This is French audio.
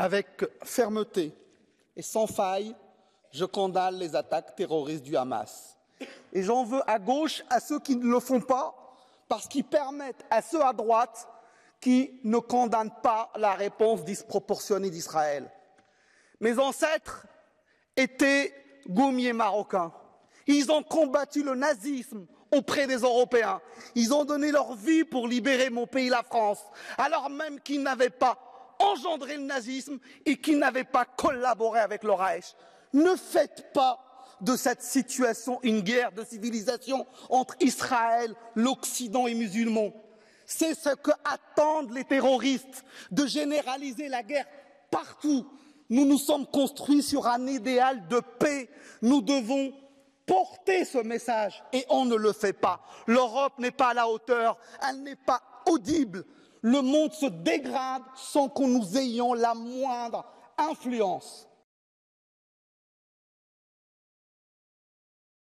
avec fermeté et sans faille, je condamne les attaques terroristes du Hamas. Et j'en veux à gauche à ceux qui ne le font pas, parce qu'ils permettent à ceux à droite qui ne condamnent pas la réponse disproportionnée d'Israël. Mes ancêtres étaient gommiers marocains. Ils ont combattu le nazisme auprès des Européens. Ils ont donné leur vie pour libérer mon pays, la France, alors même qu'ils n'avaient pas engendré le nazisme et qu'ils n'avaient pas collaboré avec le Reich. Ne faites pas de cette situation une guerre de civilisation entre Israël, l'Occident et musulmans. C'est ce que attendent les terroristes, de généraliser la guerre partout. Nous nous sommes construits sur un idéal de paix. Nous devons porter ce message et on ne le fait pas. L'Europe n'est pas à la hauteur, elle n'est pas audible. Le monde se dégrade sans que nous ayons la moindre influence.